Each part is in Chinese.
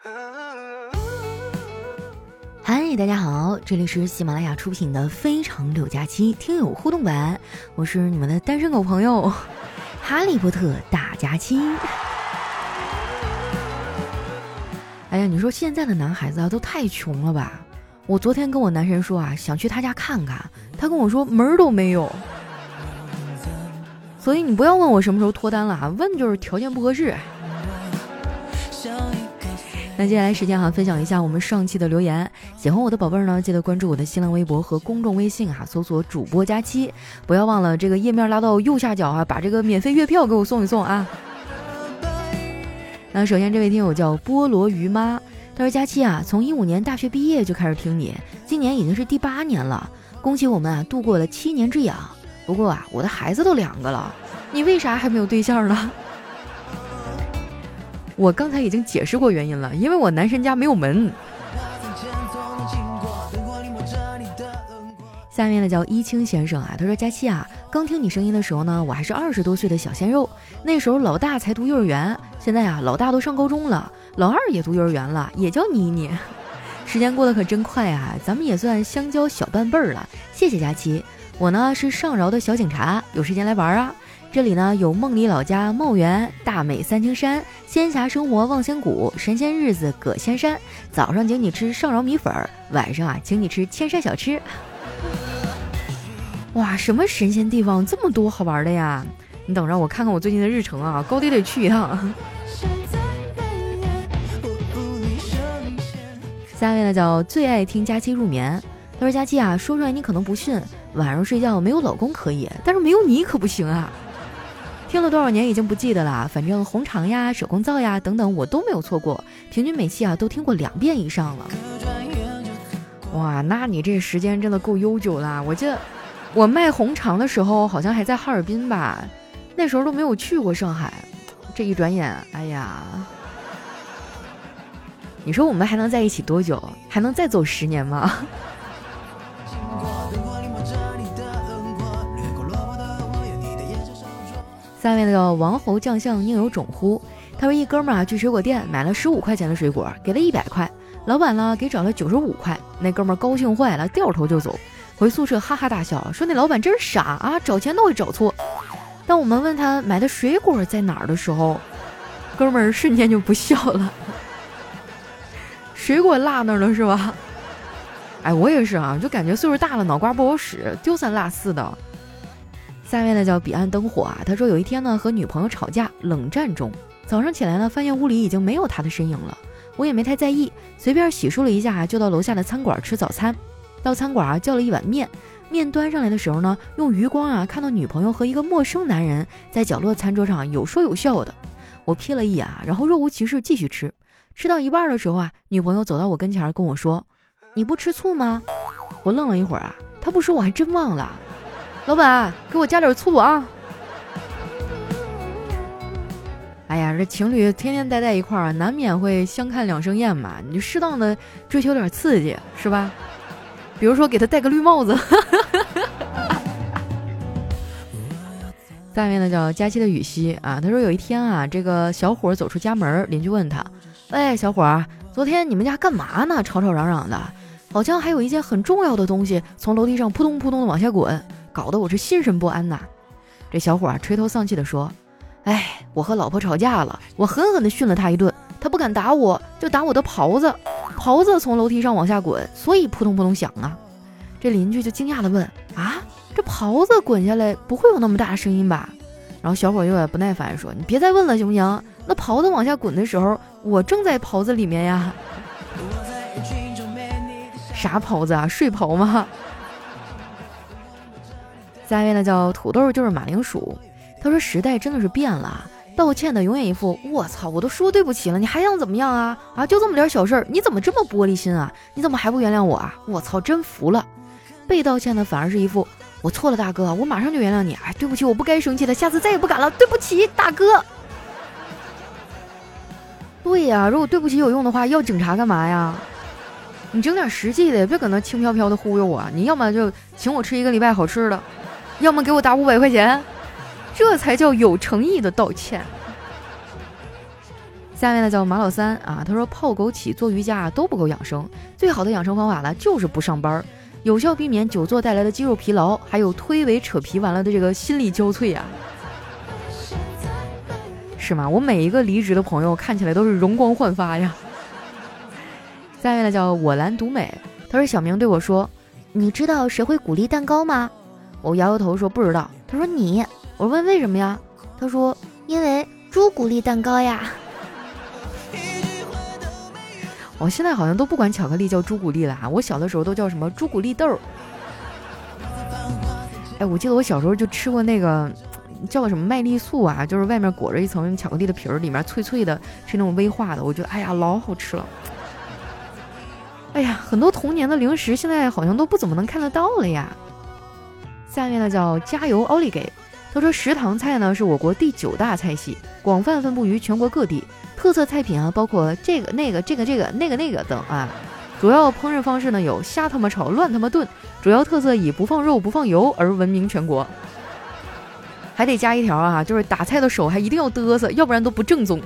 嗨，大家好，这里是喜马拉雅出品的《非常六加七》听友互动版，我是你们的单身狗朋友 哈利波特大假期。哎呀，你说现在的男孩子啊，都太穷了吧？我昨天跟我男神说啊，想去他家看看，他跟我说门儿都没有。所以你不要问我什么时候脱单了啊，问就是条件不合适。那接下来时间哈，分享一下我们上期的留言。喜欢我的宝贝儿呢，记得关注我的新浪微博和公众微信哈，搜索主播佳期，不要忘了这个页面拉到右下角啊，把这个免费月票给我送一送啊。那首先这位听友叫菠萝鱼妈，他说佳期啊，从一五年大学毕业就开始听你，今年已经是第八年了，恭喜我们啊，度过了七年之痒。不过啊，我的孩子都两个了，你为啥还没有对象呢？我刚才已经解释过原因了，因为我男神家没有门。下面的叫一清先生啊，他说：“佳期啊，刚听你声音的时候呢，我还是二十多岁的小鲜肉，那时候老大才读幼儿园，现在啊，老大都上高中了，老二也读幼儿园了，也叫妮妮。时间过得可真快啊，咱们也算相交小半辈儿了。谢谢佳期，我呢是上饶的小警察，有时间来玩啊。”这里呢有梦里老家茂源、大美三清山、仙侠生活望仙谷、神仙日子葛仙山。早上请你吃上饶米粉，晚上啊请你吃千山小吃。哇，什么神仙地方这么多好玩的呀？你等着我看看我最近的日程啊，高低得去一趟。下面呢叫最爱听佳期入眠。他说佳期啊，说出来你可能不信，晚上睡觉没有老公可以，但是没有你可不行啊。听了多少年已经不记得了，反正红肠呀、手工皂呀等等我都没有错过，平均每期啊都听过两遍以上了。哇，那你这时间真的够悠久啦！我记得我卖红肠的时候好像还在哈尔滨吧，那时候都没有去过上海。这一转眼，哎呀，你说我们还能在一起多久？还能再走十年吗？下面的王侯将相宁有种乎？他说一哥们儿啊去水果店买了十五块钱的水果，给了一百块，老板呢给找了九十五块，那哥们儿高兴坏了，掉头就走，回宿舍哈哈大笑，说那老板真傻啊，找钱都会找错。当我们问他买的水果在哪儿的时候，哥们儿瞬间就不笑了，水果落那儿了是吧？哎，我也是啊，就感觉岁数大了，脑瓜不好使，丢三落四的。下面呢叫彼岸灯火啊，他说有一天呢和女朋友吵架，冷战中，早上起来呢发现屋里已经没有他的身影了，我也没太在意，随便洗漱了一下就到楼下的餐馆吃早餐。到餐馆啊叫了一碗面，面端上来的时候呢，用余光啊看到女朋友和一个陌生男人在角落餐桌上有说有笑的，我瞥了一眼啊，然后若无其事继续吃。吃到一半的时候啊，女朋友走到我跟前跟我说：“你不吃醋吗？”我愣了一会儿啊，她不说我还真忘了。老板，给我加点醋啊！哎呀，这情侣天天待在一块儿，难免会相看两生厌嘛。你就适当的追求点刺激，是吧？比如说给他戴个绿帽子。下面呢叫佳期的雨熙啊，他说有一天啊，这个小伙走出家门，邻居问他：“喂，小伙，昨天你们家干嘛呢？吵吵嚷嚷的，好像还有一件很重要的东西从楼梯上扑通扑通的往下滚。”搞得我是心神不安呐！这小伙啊垂头丧气地说：“哎，我和老婆吵架了，我狠狠地训了他一顿，他不敢打我，就打我的袍子，袍子从楼梯上往下滚，所以扑通扑通响啊！”这邻居就惊讶地问：“啊，这袍子滚下来不会有那么大声音吧？”然后小伙有点不耐烦说：“你别再问了行不行？那袍子往下滚的时候，我正在袍子里面呀。啥袍子啊？睡袍吗？”下一位呢叫土豆，就是马铃薯。他说：“时代真的是变了，道歉的永远一副我操，我都说对不起了，你还想怎么样啊？啊，就这么点小事儿，你怎么这么玻璃心啊？你怎么还不原谅我啊？我操，真服了。被道歉的反而是一副我错了，大哥，我马上就原谅你。哎，对不起，我不该生气的，下次再也不敢了。对不起，大哥。对呀，如果对不起有用的话，要警察干嘛呀？你整点实际的，别搁那轻飘飘的忽悠我。你要么就请我吃一个礼拜好吃的。”要么给我打五百块钱，这才叫有诚意的道歉。下面呢叫马老三啊，他说泡枸杞做瑜伽都不够养生，最好的养生方法呢就是不上班，有效避免久坐带来的肌肉疲劳，还有推诿扯皮完了的这个心力交瘁呀。是吗？我每一个离职的朋友看起来都是容光焕发呀。下面呢叫我蓝独美，他说小明对我说：“你知道谁会鼓励蛋糕吗？”我摇摇头说不知道。他说你，我问为什么呀？他说因为朱古力蛋糕呀。我现在好像都不管巧克力叫朱古力了啊！我小的时候都叫什么朱古力豆儿。哎，我记得我小时候就吃过那个。叫什么麦丽素啊？就是外面裹着一层巧克力的皮儿，里面脆脆的，是那种微化的。我觉得，哎呀，老好吃了。哎呀，很多童年的零食现在好像都不怎么能看得到了呀。下面呢叫加油奥利给，他说食堂菜呢是我国第九大菜系，广泛分布于全国各地。特色菜品啊包括这个那个这个这个那个那个等啊。主要烹饪方式呢有瞎他妈炒乱他妈炖，主要特色以不放肉不放油而闻名全国。还得加一条啊，就是打菜的手还一定要嘚瑟，要不然都不正宗。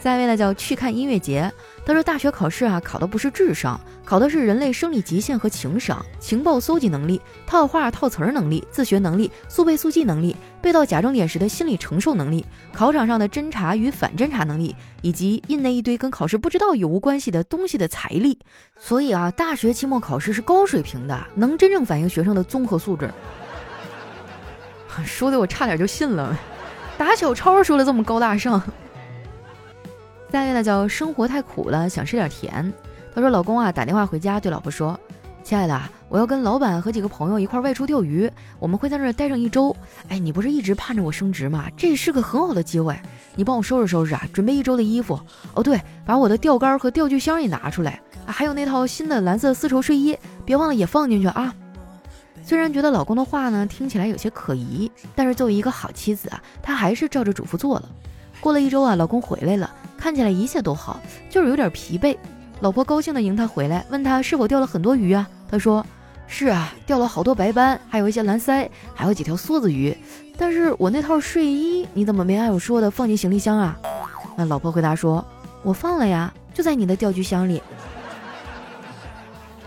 下一位呢叫去看音乐节，他说大学考试啊，考的不是智商，考的是人类生理极限和情商、情报搜集能力、套话套词儿能力、自学能力、速背速记能力、背到假重点时的心理承受能力、考场上的侦查与反侦查能力，以及印那一堆跟考试不知道有无关系的东西的财力。所以啊，大学期末考试是高水平的，能真正反映学生的综合素质。说的我差点就信了，打小抄说的这么高大上。下一位呢叫生活太苦了，想吃点甜。他说老公啊打电话回家对老婆说：“亲爱的，我要跟老板和几个朋友一块外出钓鱼，我们会在那儿待上一周。哎，你不是一直盼着我升职吗？这是个很好的机会，你帮我收拾收拾啊，准备一周的衣服。哦对，把我的钓竿和钓具箱也拿出来啊，还有那套新的蓝色丝绸睡衣，别忘了也放进去啊。”虽然觉得老公的话呢听起来有些可疑，但是作为一个好妻子啊，她还是照着嘱咐做了。过了一周啊，老公回来了，看起来一切都好，就是有点疲惫。老婆高兴的迎他回来，问他是否钓了很多鱼啊？他说是啊，钓了好多白斑，还有一些蓝鳃，还有几条梭子鱼。但是我那套睡衣你怎么没按我说的放进行李箱啊？那老婆回答说，我放了呀，就在你的钓具箱里。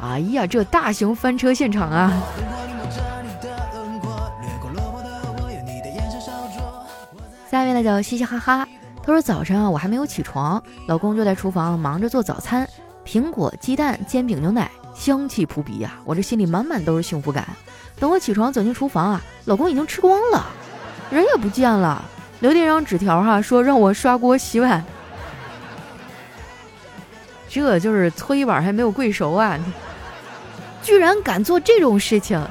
哎呀，这大型翻车现场啊！下面呢叫嘻嘻哈哈，他说早上我还没有起床，老公就在厨房忙着做早餐，苹果、鸡蛋、煎饼、牛奶，香气扑鼻呀，我这心里满满都是幸福感。等我起床走进厨房啊，老公已经吃光了，人也不见了，留了一张纸条哈，说让我刷锅洗碗。这就是搓衣板还没有跪熟啊，居然敢做这种事情。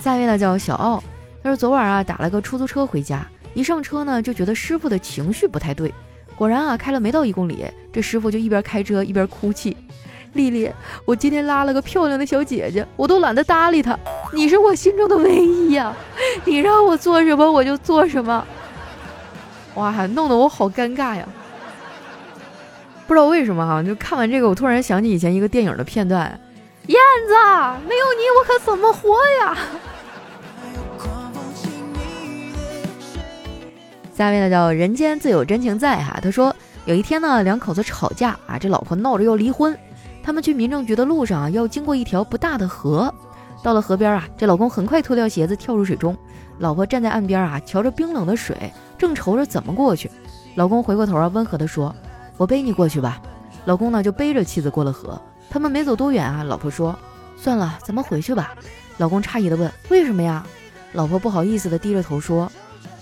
下一位呢叫小奥。他说昨晚啊打了个出租车回家，一上车呢就觉得师傅的情绪不太对。果然啊开了没到一公里，这师傅就一边开车一边哭泣。丽丽，我今天拉了个漂亮的小姐姐，我都懒得搭理她。你是我心中的唯一呀，你让我做什么我就做什么。哇，弄得我好尴尬呀！不知道为什么哈，就看完这个，我突然想起以前一个电影的片段：燕子，没有你我可怎么活呀？下面呢叫人间自有真情在哈，他说有一天呢两口子吵架啊，这老婆闹着要离婚，他们去民政局的路上啊要经过一条不大的河，到了河边啊，这老公很快脱掉鞋子跳入水中，老婆站在岸边啊瞧着冰冷的水，正愁着怎么过去，老公回过头啊温和的说：“我背你过去吧。”老公呢就背着妻子过了河，他们没走多远啊，老婆说：“算了，咱们回去吧。”老公诧异的问：“为什么呀？”老婆不好意思的低着头说。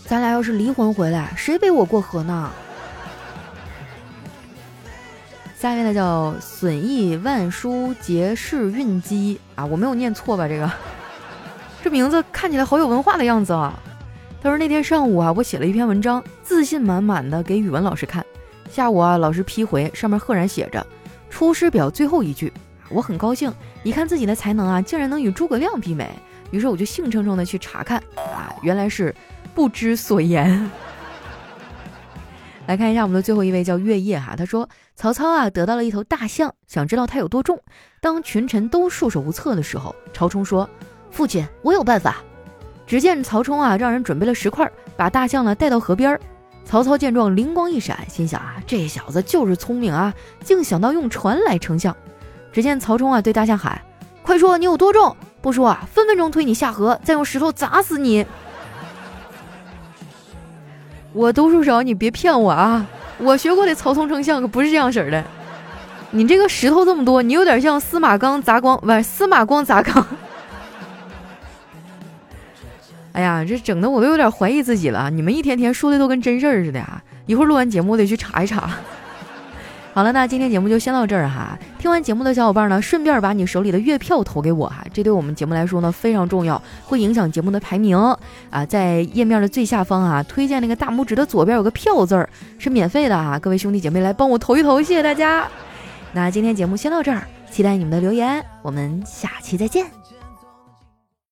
咱俩要是离婚回来，谁背我过河呢？下面呢叫损益万书结世运机啊，我没有念错吧？这个这名字看起来好有文化的样子啊。他说那天上午啊，我写了一篇文章，自信满满的给语文老师看。下午啊，老师批回，上面赫然写着《出师表》最后一句。我很高兴，一看自己的才能啊，竟然能与诸葛亮媲美。于是我就兴冲冲的去查看啊，原来是。不知所言。来看一下我们的最后一位叫月夜哈，他说曹操啊得到了一头大象，想知道它有多重。当群臣都束手无策的时候，曹冲说：“父亲，我有办法。”只见曹冲啊让人准备了石块，把大象呢带到河边儿。曹操见状，灵光一闪，心想啊，这小子就是聪明啊，竟想到用船来称象。只见曹冲啊对大象喊：“快说你有多重，不说啊，分分钟推你下河，再用石头砸死你。”我读书少，你别骗我啊！我学过的曹冲称象可不是这样式儿的。你这个石头这么多，你有点像司马光砸光，不是司马光砸缸。哎呀，这整的我都有点怀疑自己了。你们一天天说的都跟真事儿似的啊！一会儿录完节目我得去查一查。好了，那今天节目就先到这儿哈。听完节目的小伙伴呢，顺便把你手里的月票投给我哈，这对我们节目来说呢非常重要，会影响节目的排名啊。在页面的最下方啊，推荐那个大拇指的左边有个票字儿，是免费的哈。各位兄弟姐妹来帮我投一投，谢谢大家。那今天节目先到这儿，期待你们的留言，我们下期再见。